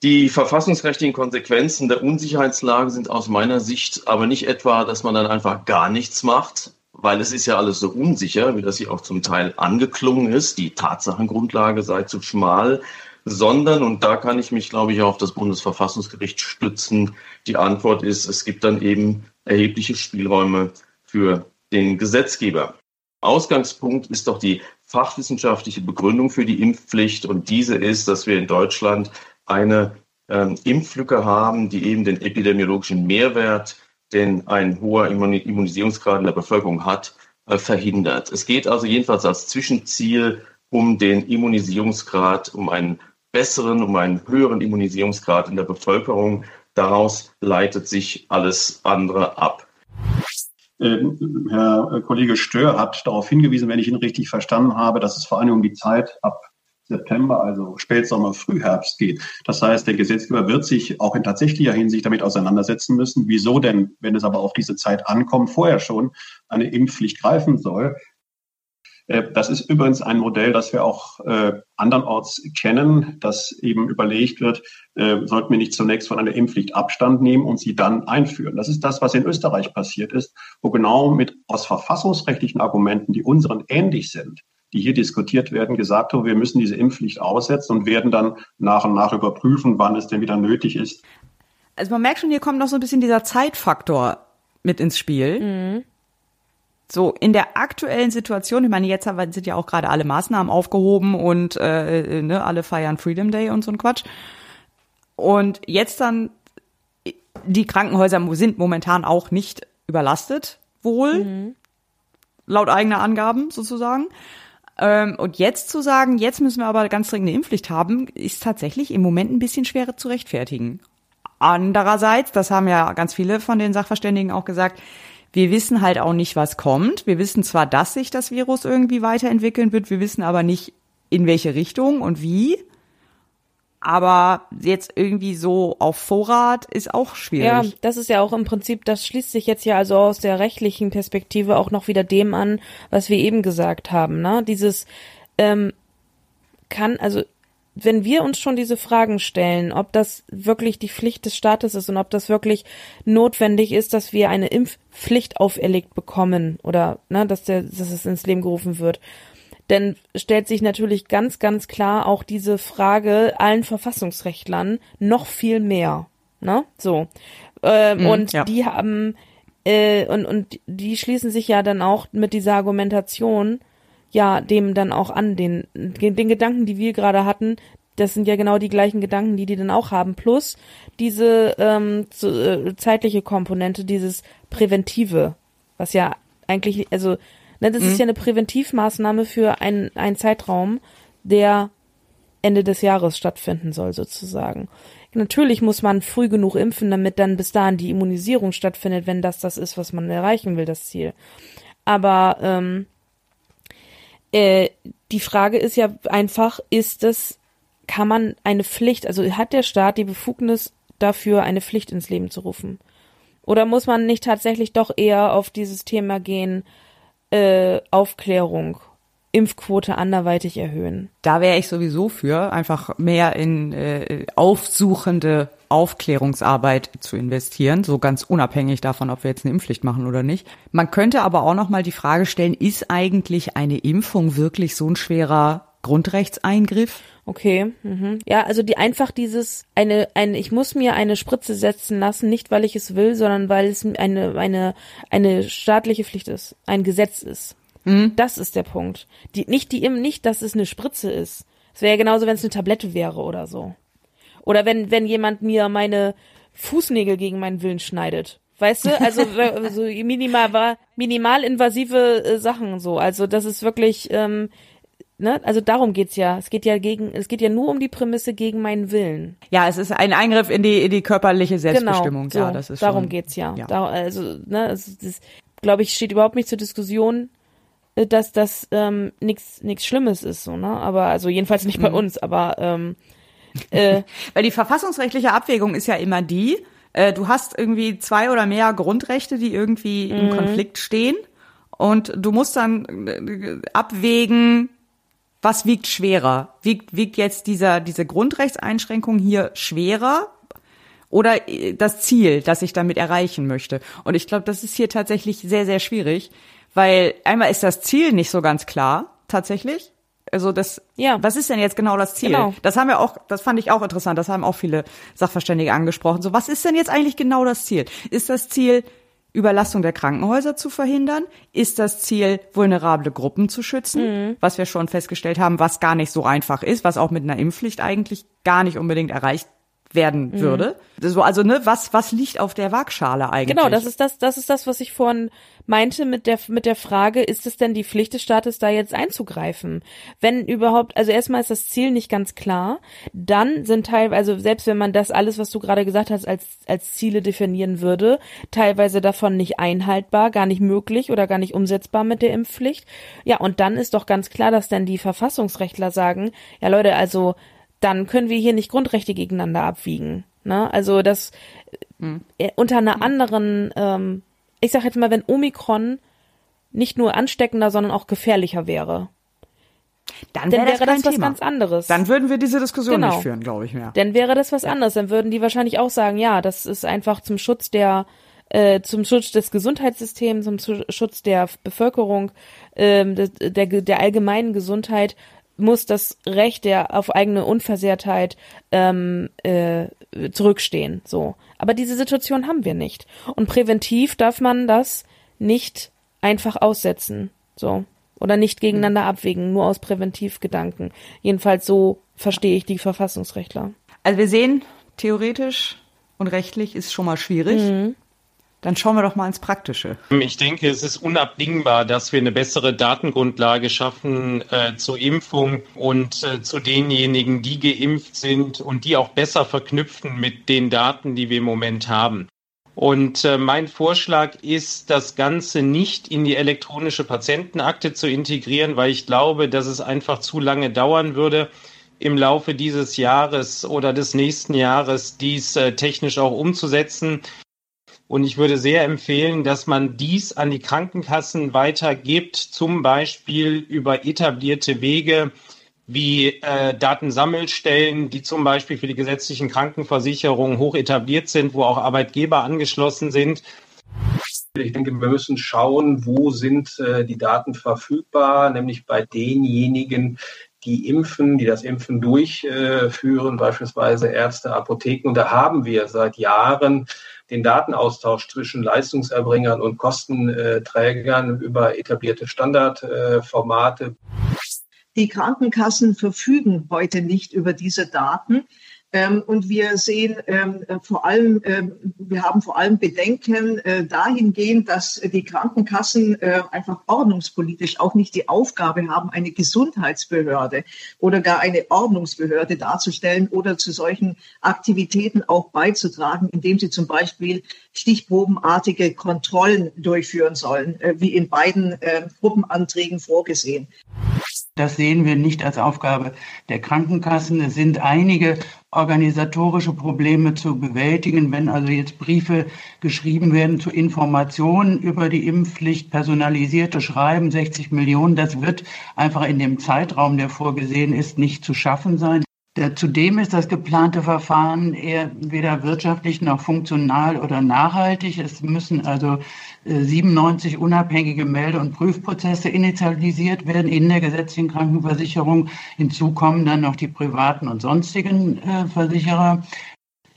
Die verfassungsrechtlichen Konsequenzen der Unsicherheitslage sind aus meiner Sicht aber nicht etwa, dass man dann einfach gar nichts macht, weil es ist ja alles so unsicher, wie das hier auch zum Teil angeklungen ist, die Tatsachengrundlage sei zu schmal, sondern, und da kann ich mich, glaube ich, auf das Bundesverfassungsgericht stützen, die Antwort ist, es gibt dann eben erhebliche Spielräume für den Gesetzgeber. Ausgangspunkt ist doch die fachwissenschaftliche Begründung für die Impfpflicht und diese ist, dass wir in Deutschland eine ähm, Impflücke haben, die eben den epidemiologischen Mehrwert, den ein hoher Immunisierungsgrad in der Bevölkerung hat, äh, verhindert. Es geht also jedenfalls als Zwischenziel um den Immunisierungsgrad, um einen besseren, um einen höheren Immunisierungsgrad in der Bevölkerung. Daraus leitet sich alles andere ab. Ähm, Herr Kollege Stör hat darauf hingewiesen, wenn ich ihn richtig verstanden habe, dass es vor allem um die Zeit ab September, also Spätsommer, Frühherbst geht. Das heißt, der Gesetzgeber wird sich auch in tatsächlicher Hinsicht damit auseinandersetzen müssen, wieso denn, wenn es aber auf diese Zeit ankommt, vorher schon eine Impfpflicht greifen soll. Äh, das ist übrigens ein Modell, das wir auch äh, andernorts kennen, dass eben überlegt wird, äh, sollten wir nicht zunächst von einer Impfpflicht Abstand nehmen und sie dann einführen. Das ist das, was in Österreich passiert ist, wo genau mit aus verfassungsrechtlichen Argumenten, die unseren ähnlich sind, die hier diskutiert werden, gesagt haben, wir müssen diese Impfpflicht aussetzen und werden dann nach und nach überprüfen, wann es denn wieder nötig ist. Also man merkt schon, hier kommt noch so ein bisschen dieser Zeitfaktor mit ins Spiel. Mhm. So, in der aktuellen Situation, ich meine, jetzt sind ja auch gerade alle Maßnahmen aufgehoben und äh, ne, alle feiern Freedom Day und so ein Quatsch. Und jetzt dann, die Krankenhäuser sind momentan auch nicht überlastet, wohl, mhm. laut eigener Angaben sozusagen. Ähm, und jetzt zu sagen, jetzt müssen wir aber ganz dringend eine Impfpflicht haben, ist tatsächlich im Moment ein bisschen schwerer zu rechtfertigen. Andererseits, das haben ja ganz viele von den Sachverständigen auch gesagt, wir wissen halt auch nicht, was kommt. Wir wissen zwar, dass sich das Virus irgendwie weiterentwickeln wird, wir wissen aber nicht, in welche Richtung und wie. Aber jetzt irgendwie so auf Vorrat ist auch schwierig. Ja, das ist ja auch im Prinzip, das schließt sich jetzt ja also aus der rechtlichen Perspektive auch noch wieder dem an, was wir eben gesagt haben. Ne? Dieses ähm, kann, also wenn wir uns schon diese Fragen stellen, ob das wirklich die Pflicht des Staates ist und ob das wirklich notwendig ist, dass wir eine Impfpflicht auferlegt bekommen oder ne, dass, der, dass es ins Leben gerufen wird, denn stellt sich natürlich ganz, ganz klar auch diese Frage allen Verfassungsrechtlern noch viel mehr. Ne? So. Äh, mhm, und ja. die haben, äh, und, und die schließen sich ja dann auch mit dieser Argumentation, ja, dem dann auch an, den, den Gedanken, die wir gerade hatten, das sind ja genau die gleichen Gedanken, die die dann auch haben. Plus diese ähm, zu, äh, zeitliche Komponente, dieses Präventive, was ja eigentlich, also ne, das mhm. ist ja eine Präventivmaßnahme für einen, einen Zeitraum, der Ende des Jahres stattfinden soll, sozusagen. Natürlich muss man früh genug impfen, damit dann bis dahin die Immunisierung stattfindet, wenn das das ist, was man erreichen will, das Ziel. Aber ähm, äh, die Frage ist ja einfach, ist das, kann man eine Pflicht, also hat der Staat die Befugnis dafür, eine Pflicht ins Leben zu rufen? Oder muss man nicht tatsächlich doch eher auf dieses Thema gehen, äh, Aufklärung, Impfquote anderweitig erhöhen? Da wäre ich sowieso für, einfach mehr in äh, aufsuchende Aufklärungsarbeit zu investieren, so ganz unabhängig davon, ob wir jetzt eine Impfpflicht machen oder nicht. Man könnte aber auch noch mal die Frage stellen, ist eigentlich eine Impfung wirklich so ein schwerer Grundrechtseingriff? Okay, mhm. ja, also die einfach dieses eine eine ich muss mir eine Spritze setzen lassen, nicht weil ich es will, sondern weil es eine eine eine staatliche Pflicht ist, ein Gesetz ist. Mhm. Das ist der Punkt. Die nicht die nicht, dass es eine Spritze ist. Es wäre ja genauso, wenn es eine Tablette wäre oder so. Oder wenn, wenn jemand mir meine Fußnägel gegen meinen Willen schneidet. Weißt du? Also so minimal war minimalinvasive äh, Sachen so. Also das ist wirklich, ähm, ne? Also darum geht's ja. Es geht ja gegen, es geht ja nur um die Prämisse gegen meinen Willen. Ja, es ist ein Eingriff in die in die körperliche Selbstbestimmung. Genau, so, ja, das ist darum schon, geht's ja. ja. Da, also ne, es, das, glaube ich, steht überhaupt nicht zur Diskussion, äh, dass das ähm, nichts nichts Schlimmes ist so, ne? Aber also jedenfalls nicht bei mhm. uns. Aber ähm, äh, Weil die verfassungsrechtliche Abwägung ist ja immer die, äh, du hast irgendwie zwei oder mehr Grundrechte, die irgendwie mhm. im Konflikt stehen und du musst dann äh, abwägen, was wiegt schwerer? Wiegt, wiegt jetzt dieser, diese Grundrechtseinschränkung hier schwerer oder äh, das Ziel, das ich damit erreichen möchte? Und ich glaube, das ist hier tatsächlich sehr, sehr schwierig, weil einmal ist das Ziel nicht so ganz klar, tatsächlich. Also das, ja. was ist denn jetzt genau das Ziel? Genau. Das haben wir auch, das fand ich auch interessant, das haben auch viele Sachverständige angesprochen. So, was ist denn jetzt eigentlich genau das Ziel? Ist das Ziel, Überlastung der Krankenhäuser zu verhindern? Ist das Ziel, vulnerable Gruppen zu schützen? Mhm. Was wir schon festgestellt haben, was gar nicht so einfach ist, was auch mit einer Impfpflicht eigentlich gar nicht unbedingt erreicht werden mhm. würde. So, also ne, was was liegt auf der Waagschale eigentlich? Genau, das ist das das ist das, was ich vorhin meinte mit der mit der Frage, ist es denn die Pflicht des Staates da jetzt einzugreifen? Wenn überhaupt, also erstmal ist das Ziel nicht ganz klar, dann sind teilweise also selbst wenn man das alles, was du gerade gesagt hast, als als Ziele definieren würde, teilweise davon nicht einhaltbar, gar nicht möglich oder gar nicht umsetzbar mit der Impfpflicht. Ja, und dann ist doch ganz klar, dass dann die Verfassungsrechtler sagen, ja Leute, also dann können wir hier nicht Grundrechte gegeneinander abwiegen. Ne? Also das hm. äh, unter einer anderen, ähm, ich sag jetzt mal, wenn Omikron nicht nur ansteckender, sondern auch gefährlicher wäre. Dann, wär dann wäre das, das was ganz anderes. Dann würden wir diese Diskussion genau. nicht führen, glaube ich mehr. Dann wäre das was ja. anderes. Dann würden die wahrscheinlich auch sagen, ja, das ist einfach zum Schutz der äh, zum Schutz des Gesundheitssystems, zum Schutz der Bevölkerung, ähm, der, der, der allgemeinen Gesundheit muss das Recht der auf eigene Unversehrtheit ähm, äh, zurückstehen. So, aber diese Situation haben wir nicht. Und präventiv darf man das nicht einfach aussetzen. So oder nicht gegeneinander abwägen, nur aus Präventivgedanken. Jedenfalls so verstehe ich die Verfassungsrechtler. Also wir sehen, theoretisch und rechtlich ist schon mal schwierig. Mhm. Dann schauen wir doch mal ins Praktische. Ich denke, es ist unabdingbar, dass wir eine bessere Datengrundlage schaffen äh, zur Impfung und äh, zu denjenigen, die geimpft sind und die auch besser verknüpfen mit den Daten, die wir im Moment haben. Und äh, mein Vorschlag ist, das Ganze nicht in die elektronische Patientenakte zu integrieren, weil ich glaube, dass es einfach zu lange dauern würde, im Laufe dieses Jahres oder des nächsten Jahres dies äh, technisch auch umzusetzen. Und ich würde sehr empfehlen, dass man dies an die Krankenkassen weitergibt, zum Beispiel über etablierte Wege wie äh, Datensammelstellen, die zum Beispiel für die gesetzlichen Krankenversicherungen hoch etabliert sind, wo auch Arbeitgeber angeschlossen sind. Ich denke, wir müssen schauen, wo sind äh, die Daten verfügbar, nämlich bei denjenigen, die impfen, die das Impfen durchführen, beispielsweise Ärzte, Apotheken. Und da haben wir seit Jahren den Datenaustausch zwischen Leistungserbringern und Kostenträgern über etablierte Standardformate. Die Krankenkassen verfügen heute nicht über diese Daten. Ähm, und wir sehen ähm, vor allem, ähm, wir haben vor allem Bedenken äh, dahingehend, dass die Krankenkassen äh, einfach ordnungspolitisch auch nicht die Aufgabe haben, eine Gesundheitsbehörde oder gar eine Ordnungsbehörde darzustellen oder zu solchen Aktivitäten auch beizutragen, indem sie zum Beispiel stichprobenartige Kontrollen durchführen sollen, äh, wie in beiden Gruppenanträgen vorgesehen. Das sehen wir nicht als Aufgabe der Krankenkassen. Es sind einige organisatorische Probleme zu bewältigen. Wenn also jetzt Briefe geschrieben werden zu Informationen über die Impfpflicht, personalisierte Schreiben, 60 Millionen, das wird einfach in dem Zeitraum, der vorgesehen ist, nicht zu schaffen sein. Zudem ist das geplante Verfahren eher weder wirtschaftlich noch funktional oder nachhaltig. Es müssen also 97 äh, unabhängige Melde- und Prüfprozesse initialisiert werden in der gesetzlichen Krankenversicherung. Hinzu kommen dann noch die privaten und sonstigen äh, Versicherer.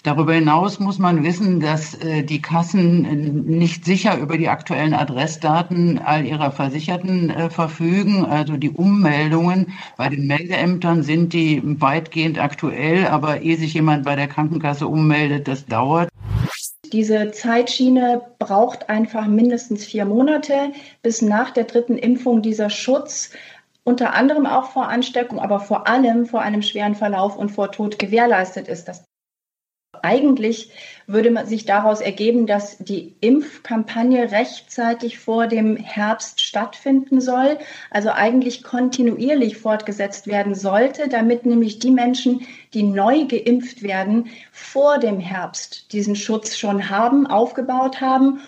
Darüber hinaus muss man wissen, dass äh, die Kassen äh, nicht sicher über die aktuellen Adressdaten all ihrer Versicherten äh, verfügen. Also die Ummeldungen bei den Meldeämtern sind die weitgehend aktuell, aber ehe sich jemand bei der Krankenkasse ummeldet, das dauert. Diese Zeitschiene braucht einfach mindestens vier Monate, bis nach der dritten Impfung dieser Schutz unter anderem auch vor Ansteckung, aber vor allem vor einem schweren Verlauf und vor Tod gewährleistet ist. Das eigentlich würde man sich daraus ergeben, dass die Impfkampagne rechtzeitig vor dem Herbst stattfinden soll, also eigentlich kontinuierlich fortgesetzt werden sollte, damit nämlich die Menschen, die neu geimpft werden, vor dem Herbst diesen Schutz schon haben, aufgebaut haben.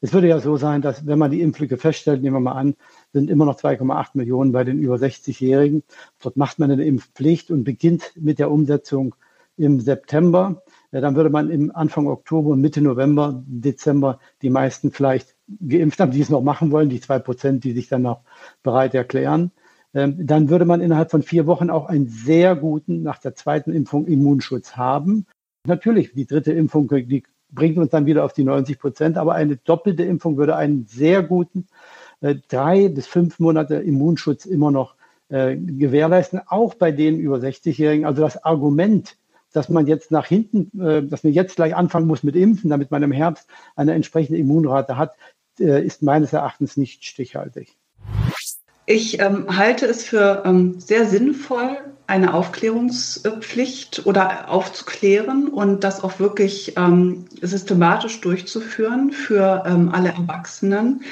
Es würde ja so sein, dass wenn man die Impflücke feststellt, nehmen wir mal an, sind immer noch 2,8 Millionen bei den über 60-Jährigen. Dort macht man eine Impfpflicht und beginnt mit der Umsetzung im September. Dann würde man im Anfang Oktober Mitte November, Dezember die meisten vielleicht geimpft haben, die es noch machen wollen, die zwei Prozent, die sich dann noch bereit erklären. Ähm, dann würde man innerhalb von vier Wochen auch einen sehr guten, nach der zweiten Impfung, Immunschutz haben. Natürlich, die dritte Impfung, die bringt uns dann wieder auf die 90 Prozent, aber eine doppelte Impfung würde einen sehr guten äh, drei bis fünf Monate Immunschutz immer noch äh, gewährleisten, auch bei den über 60-Jährigen. Also das Argument, dass man jetzt nach hinten, äh, dass man jetzt gleich anfangen muss mit Impfen, damit man im Herbst eine entsprechende Immunrate hat, äh, ist meines Erachtens nicht stichhaltig. Ich ähm, halte es für ähm, sehr sinnvoll, eine Aufklärungspflicht oder aufzuklären und das auch wirklich ähm, systematisch durchzuführen für ähm, alle Erwachsenen,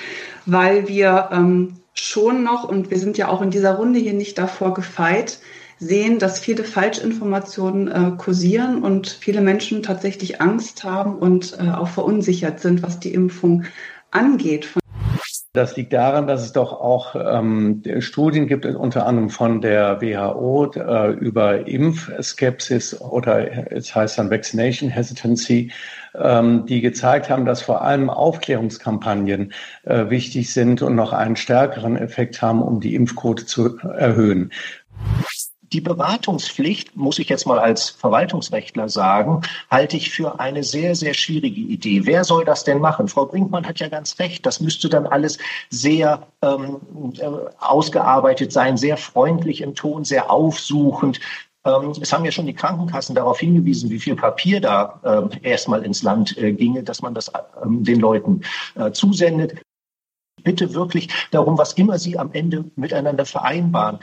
weil wir ähm, schon noch, und wir sind ja auch in dieser Runde hier nicht davor gefeit, sehen, dass viele Falschinformationen äh, kursieren und viele Menschen tatsächlich Angst haben und äh, auch verunsichert sind, was die Impfung angeht. Das liegt daran, dass es doch auch ähm, Studien gibt, unter anderem von der WHO äh, über Impfskepsis oder es heißt dann Vaccination Hesitancy, ähm, die gezeigt haben, dass vor allem Aufklärungskampagnen äh, wichtig sind und noch einen stärkeren Effekt haben, um die Impfquote zu erhöhen. Die Beratungspflicht, muss ich jetzt mal als Verwaltungsrechtler sagen, halte ich für eine sehr, sehr schwierige Idee. Wer soll das denn machen? Frau Brinkmann hat ja ganz recht. Das müsste dann alles sehr ähm, äh, ausgearbeitet sein, sehr freundlich im Ton, sehr aufsuchend. Ähm, es haben ja schon die Krankenkassen darauf hingewiesen, wie viel Papier da äh, erstmal ins Land äh, ginge, dass man das äh, den Leuten äh, zusendet bitte wirklich darum, was immer Sie am Ende miteinander vereinbaren.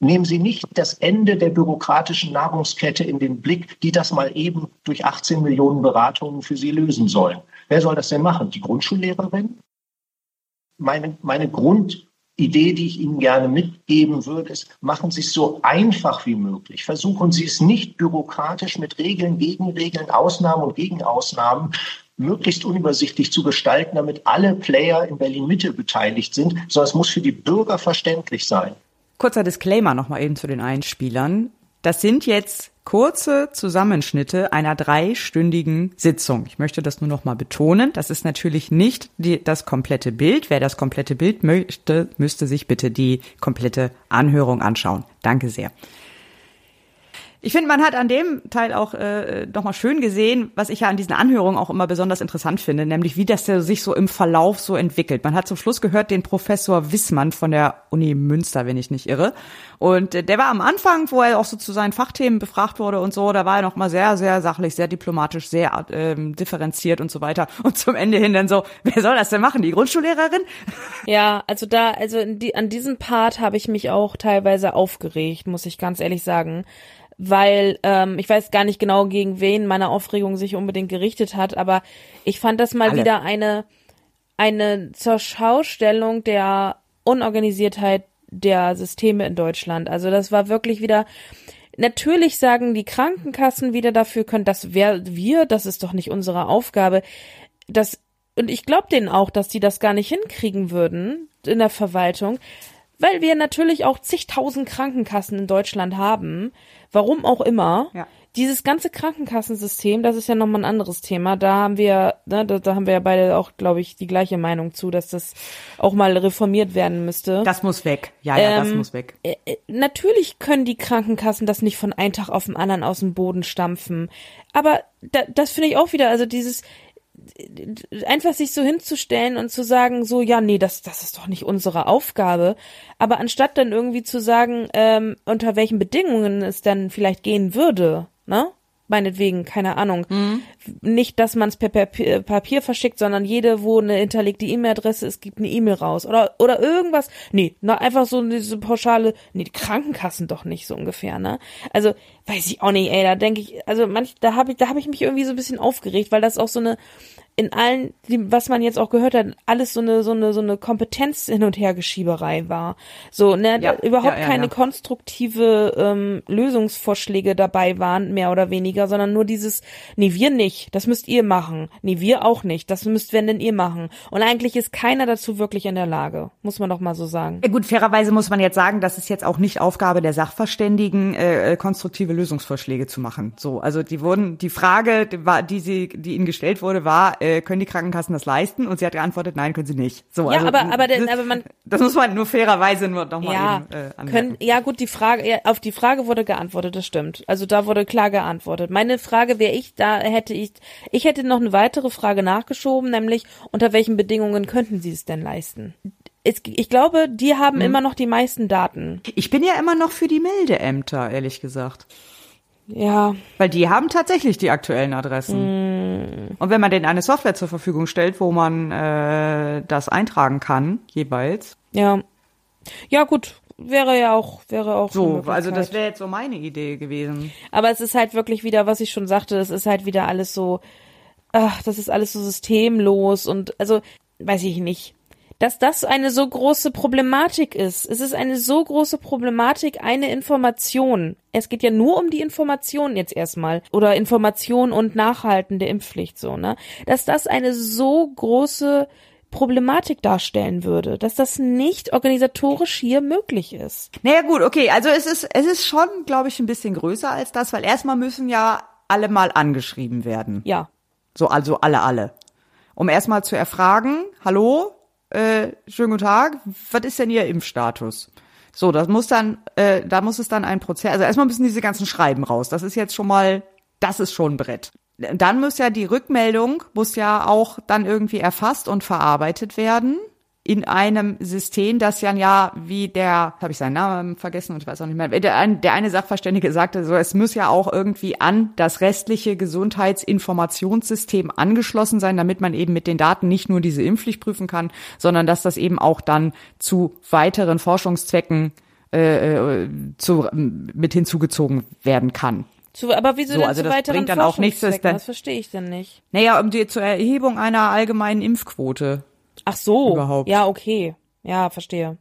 Nehmen Sie nicht das Ende der bürokratischen Nahrungskette in den Blick, die das mal eben durch 18 Millionen Beratungen für Sie lösen sollen. Wer soll das denn machen? Die Grundschullehrerin? Meine, meine Grundidee, die ich Ihnen gerne mitgeben würde, ist, machen Sie es so einfach wie möglich. Versuchen Sie es nicht bürokratisch mit Regeln, Gegenregeln, Ausnahmen und Gegenausnahmen möglichst unübersichtlich zu gestalten, damit alle Player in Berlin-Mitte beteiligt sind, sondern es muss für die Bürger verständlich sein. Kurzer Disclaimer nochmal eben zu den Einspielern. Das sind jetzt kurze Zusammenschnitte einer dreistündigen Sitzung. Ich möchte das nur noch mal betonen. Das ist natürlich nicht die, das komplette Bild. Wer das komplette Bild möchte, müsste sich bitte die komplette Anhörung anschauen. Danke sehr. Ich finde, man hat an dem Teil auch äh, nochmal schön gesehen, was ich ja an diesen Anhörungen auch immer besonders interessant finde, nämlich wie das sich so im Verlauf so entwickelt. Man hat zum Schluss gehört den Professor Wissmann von der Uni Münster, wenn ich nicht irre. Und äh, der war am Anfang, wo er auch so zu seinen Fachthemen befragt wurde und so, da war er noch mal sehr, sehr sachlich, sehr diplomatisch, sehr ähm, differenziert und so weiter. Und zum Ende hin dann so, wer soll das denn machen? Die Grundschullehrerin? Ja, also da, also die, an diesem Part habe ich mich auch teilweise aufgeregt, muss ich ganz ehrlich sagen weil ähm, ich weiß gar nicht genau, gegen wen meine Aufregung sich unbedingt gerichtet hat, aber ich fand das mal Alle. wieder eine, eine zur Schaustellung der Unorganisiertheit der Systeme in Deutschland. Also das war wirklich wieder, natürlich sagen die Krankenkassen wieder dafür können, dass wer wir, das ist doch nicht unsere Aufgabe. Das, und ich glaube denen auch, dass die das gar nicht hinkriegen würden in der Verwaltung, weil wir natürlich auch zigtausend Krankenkassen in Deutschland haben warum auch immer, ja. dieses ganze Krankenkassensystem, das ist ja nochmal ein anderes Thema. Da haben wir, ne, da, da haben wir ja beide auch, glaube ich, die gleiche Meinung zu, dass das auch mal reformiert werden müsste. Das muss weg. Ja, ja, ähm, das muss weg. Äh, äh, natürlich können die Krankenkassen das nicht von einem Tag auf den anderen aus dem Boden stampfen. Aber da, das finde ich auch wieder, also dieses, einfach sich so hinzustellen und zu sagen, so, ja, nee, das, das ist doch nicht unsere Aufgabe. Aber anstatt dann irgendwie zu sagen, ähm, unter welchen Bedingungen es dann vielleicht gehen würde, ne? Meinetwegen, keine Ahnung. Mhm. Nicht, dass man es per Papier, Papier verschickt, sondern jede, wo eine hinterlegte E-Mail-Adresse ist, gibt eine E-Mail raus. Oder, oder irgendwas. Nee, na, einfach so diese pauschale, nee, die Krankenkassen doch nicht so ungefähr, ne? Also, weiß ich auch nicht, ey, da denke ich, also manch, da habe ich, da habe ich mich irgendwie so ein bisschen aufgeregt, weil das auch so eine, in allen, was man jetzt auch gehört hat, alles so eine so eine so eine Kompetenz hin und her Geschieberei war. So, ne, ja, überhaupt ja, ja, keine konstruktive ähm, Lösungsvorschläge dabei waren, mehr oder weniger, sondern nur dieses, nee, wir nicht, das müsst ihr machen. Nee, wir auch nicht, das müsst wenn denn ihr machen. Und eigentlich ist keiner dazu wirklich in der Lage, muss man doch mal so sagen. Ja, gut, fairerweise muss man jetzt sagen, das ist jetzt auch nicht Aufgabe der Sachverständigen, äh, äh konstruktive Lösungsvorschläge zu machen. So, also die wurden, die Frage, die, war, die sie, die ihnen gestellt wurde, war äh, können die Krankenkassen das leisten? Und sie hat geantwortet, nein, können sie nicht. So, ja, also, aber, aber, das, aber man. Das muss man nur fairerweise nur nochmal ja, eben äh, anmerken. können, Ja, gut, die Frage, ja, auf die Frage wurde geantwortet, das stimmt. Also da wurde klar geantwortet. Meine Frage wäre ich, da hätte ich, ich hätte noch eine weitere Frage nachgeschoben, nämlich unter welchen Bedingungen könnten sie es denn leisten? ich glaube, die haben hm. immer noch die meisten Daten. Ich bin ja immer noch für die Meldeämter, ehrlich gesagt. Ja. Weil die haben tatsächlich die aktuellen Adressen. Mm. Und wenn man denen eine Software zur Verfügung stellt, wo man äh, das eintragen kann, jeweils. Ja. Ja, gut. Wäre ja auch, wäre auch. So, also das wäre jetzt so meine Idee gewesen. Aber es ist halt wirklich wieder, was ich schon sagte, es ist halt wieder alles so, ach, das ist alles so systemlos und also, weiß ich nicht dass das eine so große Problematik ist. Es ist eine so große Problematik, eine Information. Es geht ja nur um die Information jetzt erstmal. Oder Information und Nachhalten der Impfpflicht so, ne? Dass das eine so große Problematik darstellen würde, dass das nicht organisatorisch hier möglich ist. Naja gut, okay, also es ist, es ist schon, glaube ich, ein bisschen größer als das, weil erstmal müssen ja alle mal angeschrieben werden. Ja. So, also alle, alle. Um erstmal zu erfragen, hallo, äh, schönen guten Tag, was ist denn Ihr Impfstatus? So, das muss dann, äh, da muss es dann ein Prozess, also erstmal müssen diese ganzen Schreiben raus. Das ist jetzt schon mal, das ist schon ein Brett. Dann muss ja die Rückmeldung, muss ja auch dann irgendwie erfasst und verarbeitet werden in einem System, das ja, ja wie der, habe ich seinen Namen vergessen und ich weiß auch nicht mehr, der, ein, der eine Sachverständige sagte, so es muss ja auch irgendwie an das restliche Gesundheitsinformationssystem angeschlossen sein, damit man eben mit den Daten nicht nur diese Impfpflicht prüfen kann, sondern dass das eben auch dann zu weiteren Forschungszwecken äh, äh zu, mit hinzugezogen werden kann. Zu, aber wieso so, denn also zu das weiteren bringt dann auch nichts. Das, das verstehe ich denn nicht. Naja, um die zur Erhebung einer allgemeinen Impfquote. Ach so. Überhaupt. Ja, okay. Ja, verstehe.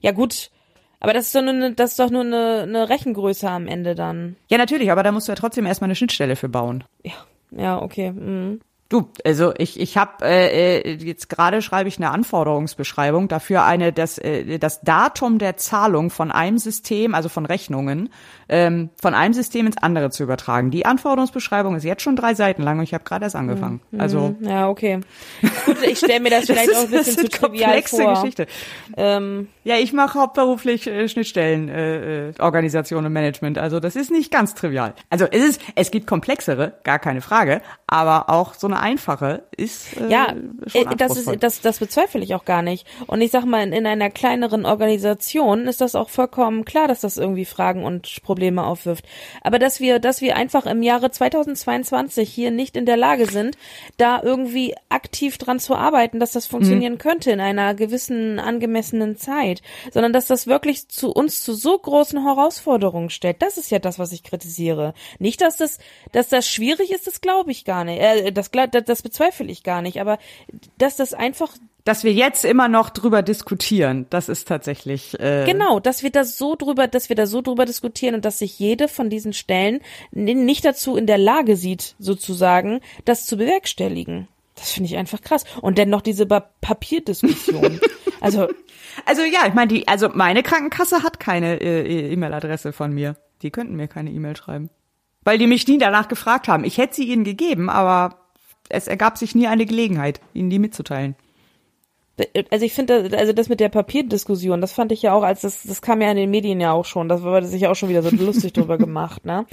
Ja, gut. Aber das ist doch nur, eine, das ist doch nur eine, eine Rechengröße am Ende dann. Ja, natürlich, aber da musst du ja trotzdem erstmal eine Schnittstelle für bauen. Ja, ja, okay. Mhm. Du, also ich, ich habe äh, äh, jetzt gerade schreibe ich eine Anforderungsbeschreibung dafür eine das äh, das Datum der Zahlung von einem System, also von Rechnungen, ähm, von einem System ins andere zu übertragen. Die Anforderungsbeschreibung ist jetzt schon drei Seiten lang und ich habe gerade erst angefangen. Mhm. Also ja, okay. Gut, ich stelle mir das vielleicht das auch ein bisschen zu trivial vor. Geschichte. Ähm, Ja, ich mache hauptberuflich äh, Schnittstellen, äh, äh, Organisation und Management. Also das ist nicht ganz trivial. Also es ist, es gibt komplexere, gar keine Frage, aber auch so eine einfache ist äh, ja, schon äh, das ist das das bezweifle ich auch gar nicht. Und ich sag mal, in, in einer kleineren Organisation ist das auch vollkommen klar, dass das irgendwie Fragen und Probleme aufwirft. Aber dass wir, dass wir einfach im Jahre 2022 hier nicht in der Lage sind, da irgendwie aktiv dran zu arbeiten, dass das funktionieren mhm. könnte in einer gewissen angemessenen Zeit. Zeit, sondern dass das wirklich zu uns zu so großen Herausforderungen stellt. Das ist ja das, was ich kritisiere. Nicht, dass das, dass das schwierig ist, das glaube ich gar nicht. Äh, das, das, das bezweifle ich gar nicht. Aber dass das einfach dass wir jetzt immer noch drüber diskutieren, das ist tatsächlich äh genau, dass wir da so drüber, dass wir da so drüber diskutieren und dass sich jede von diesen Stellen nicht dazu in der Lage sieht, sozusagen, das zu bewerkstelligen. Das finde ich einfach krass. Und dann noch diese Papierdiskussion. also also ja, ich meine, die, also meine Krankenkasse hat keine äh, E-Mail-Adresse von mir. Die könnten mir keine E-Mail schreiben. Weil die mich nie danach gefragt haben. Ich hätte sie ihnen gegeben, aber es ergab sich nie eine Gelegenheit, ihnen die mitzuteilen. Also ich finde, also das mit der Papierdiskussion, das fand ich ja auch, als das, das kam ja in den Medien ja auch schon, das wurde sich ja auch schon wieder so lustig drüber gemacht, ne?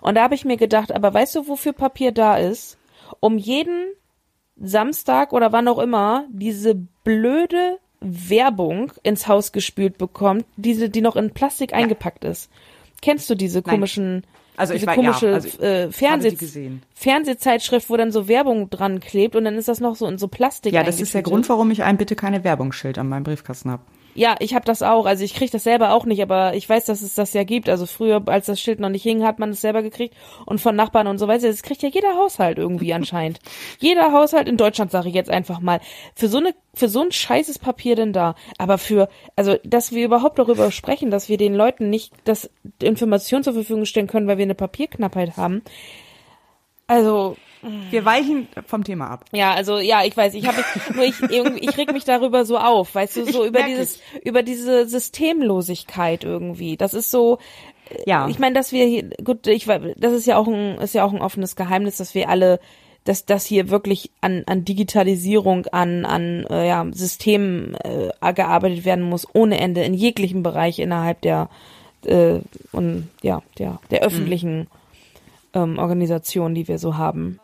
Und da habe ich mir gedacht, aber weißt du, wofür Papier da ist? Um jeden Samstag oder wann auch immer diese blöde Werbung ins Haus gespült bekommt, diese, die noch in Plastik ja. eingepackt ist. Kennst du diese komischen, also diese ich war, komische ja, also äh, Fernseh Fernsehzeitschrift, wo dann so Werbung dran klebt und dann ist das noch so in so Plastik. Ja, das ist der Grund, warum ich ein bitte keine Werbungsschild an meinem Briefkasten habe. Ja, ich habe das auch. Also ich kriege das selber auch nicht, aber ich weiß, dass es das ja gibt. Also früher, als das Schild noch nicht hing, hat man es selber gekriegt und von Nachbarn und so weiter. Das kriegt ja jeder Haushalt irgendwie anscheinend. jeder Haushalt in Deutschland, sage ich jetzt einfach mal. Für so eine, für so ein scheißes Papier denn da. Aber für, also, dass wir überhaupt darüber sprechen, dass wir den Leuten nicht das Information zur Verfügung stellen können, weil wir eine Papierknappheit haben. Also, wir weichen vom Thema ab. Ja, also ja, ich weiß, ich habe nur ich irgendwie ich reg mich darüber so auf, weißt du, so ich über dieses ich. über diese Systemlosigkeit irgendwie. Das ist so ja. Ich meine, dass wir hier gut, ich das ist ja auch ein ist ja auch ein offenes Geheimnis, dass wir alle dass das hier wirklich an, an Digitalisierung, an, an äh, ja, Systemen äh, gearbeitet werden muss, ohne Ende in jeglichen Bereich innerhalb der äh, und ja, der, der mhm. öffentlichen mhm. ähm, Organisation, die wir so haben.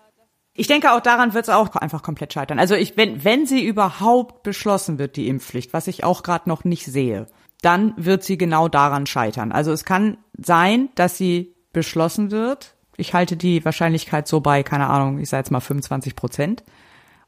Ich denke, auch daran wird es auch einfach komplett scheitern. Also ich, wenn, wenn sie überhaupt beschlossen wird, die Impfpflicht, was ich auch gerade noch nicht sehe, dann wird sie genau daran scheitern. Also es kann sein, dass sie beschlossen wird. Ich halte die Wahrscheinlichkeit so bei, keine Ahnung, ich sage jetzt mal 25 Prozent.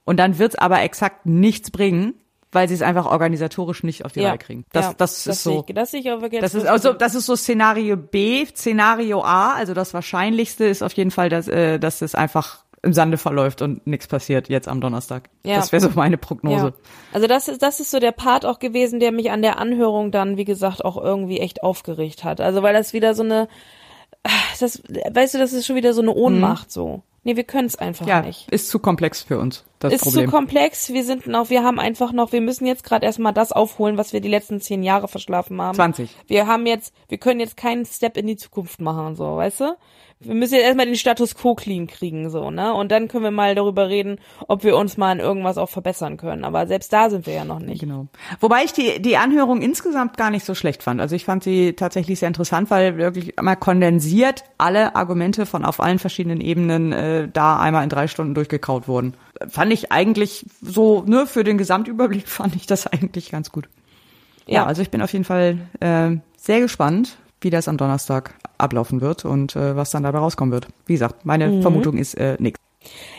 Und dann wird es aber exakt nichts bringen, weil sie es einfach organisatorisch nicht auf die ja, Reihe kriegen. Das, ja, das, das ist so. Ich, das, ich auch das ist also das ist so Szenario B, Szenario A. Also das Wahrscheinlichste ist auf jeden Fall, dass, äh, dass es einfach im Sande verläuft und nichts passiert jetzt am Donnerstag. Ja. Das wäre so meine Prognose. Ja. Also das ist, das ist so der Part auch gewesen, der mich an der Anhörung dann, wie gesagt, auch irgendwie echt aufgeregt hat. Also weil das wieder so eine, das, weißt du, das ist schon wieder so eine Ohnmacht mhm. so. Nee, wir können es einfach ja, nicht. Ist zu komplex für uns. Das ist Problem. zu komplex. Wir sind noch, wir haben einfach noch, wir müssen jetzt gerade erstmal das aufholen, was wir die letzten zehn Jahre verschlafen haben. 20. Wir haben jetzt, wir können jetzt keinen Step in die Zukunft machen, so, weißt du? Wir müssen jetzt erstmal den Status quo clean kriegen, so, ne? Und dann können wir mal darüber reden, ob wir uns mal in irgendwas auch verbessern können. Aber selbst da sind wir ja noch nicht. Genau. Wobei ich die, die Anhörung insgesamt gar nicht so schlecht fand. Also ich fand sie tatsächlich sehr interessant, weil wirklich einmal kondensiert alle Argumente von auf allen verschiedenen Ebenen äh, da einmal in drei Stunden durchgekaut wurden. Fand ich eigentlich so, ne, für den Gesamtüberblick fand ich das eigentlich ganz gut. Ja, ja also ich bin auf jeden Fall äh, sehr gespannt, wie das am Donnerstag ablaufen wird und äh, was dann dabei rauskommen wird. Wie gesagt, meine mhm. Vermutung ist äh, nichts.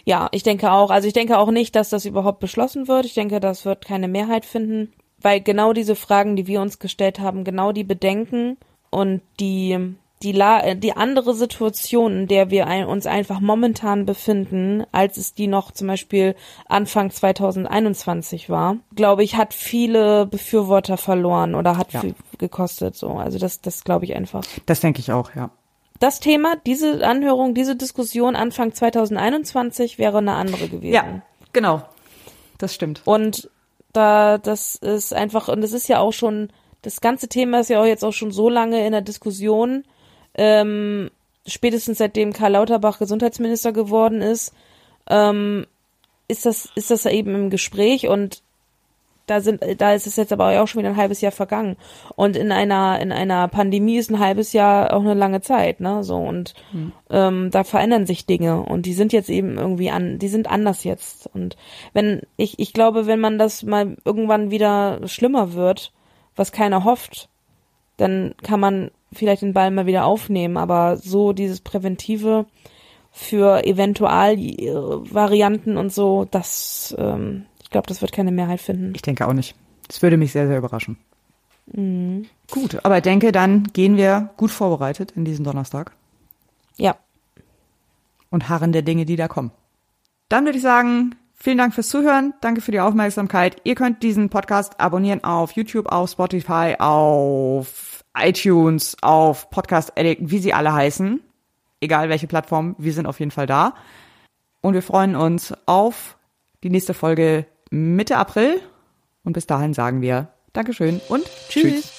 Ja, ich denke auch. Also ich denke auch nicht, dass das überhaupt beschlossen wird. Ich denke, das wird keine Mehrheit finden, weil genau diese Fragen, die wir uns gestellt haben, genau die Bedenken und die die, La äh, die andere Situation, in der wir ein, uns einfach momentan befinden, als es die noch zum Beispiel Anfang 2021 war, glaube ich, hat viele Befürworter verloren oder hat ja. viel gekostet. So, also das, das glaube ich einfach. Das denke ich auch, ja. Das Thema, diese Anhörung, diese Diskussion Anfang 2021 wäre eine andere gewesen. Ja, genau. Das stimmt. Und da, das ist einfach, und das ist ja auch schon, das ganze Thema ist ja auch jetzt auch schon so lange in der Diskussion, ähm, spätestens seitdem Karl Lauterbach Gesundheitsminister geworden ist, ähm, ist das, ist das eben im Gespräch und da sind, da ist es jetzt aber auch schon wieder ein halbes Jahr vergangen. Und in einer, in einer Pandemie ist ein halbes Jahr auch eine lange Zeit, ne? So und Hm. ähm, da verändern sich Dinge und die sind jetzt eben irgendwie an, die sind anders jetzt. Und wenn ich, ich glaube, wenn man das mal irgendwann wieder schlimmer wird, was keiner hofft, dann kann man vielleicht den Ball mal wieder aufnehmen. Aber so dieses Präventive für Eventualvarianten und so, das, ähm, ich glaube, das wird keine Mehrheit finden. Ich denke auch nicht. Das würde mich sehr, sehr überraschen. Mhm. Gut, aber ich denke, dann gehen wir gut vorbereitet in diesen Donnerstag. Ja. Und harren der Dinge, die da kommen. Dann würde ich sagen, vielen Dank fürs Zuhören. Danke für die Aufmerksamkeit. Ihr könnt diesen Podcast abonnieren auf YouTube, auf Spotify, auf iTunes, auf Podcast Addict, wie sie alle heißen. Egal welche Plattform, wir sind auf jeden Fall da. Und wir freuen uns auf die nächste Folge Mitte April. Und bis dahin sagen wir Dankeschön und tschüss. Tschüss.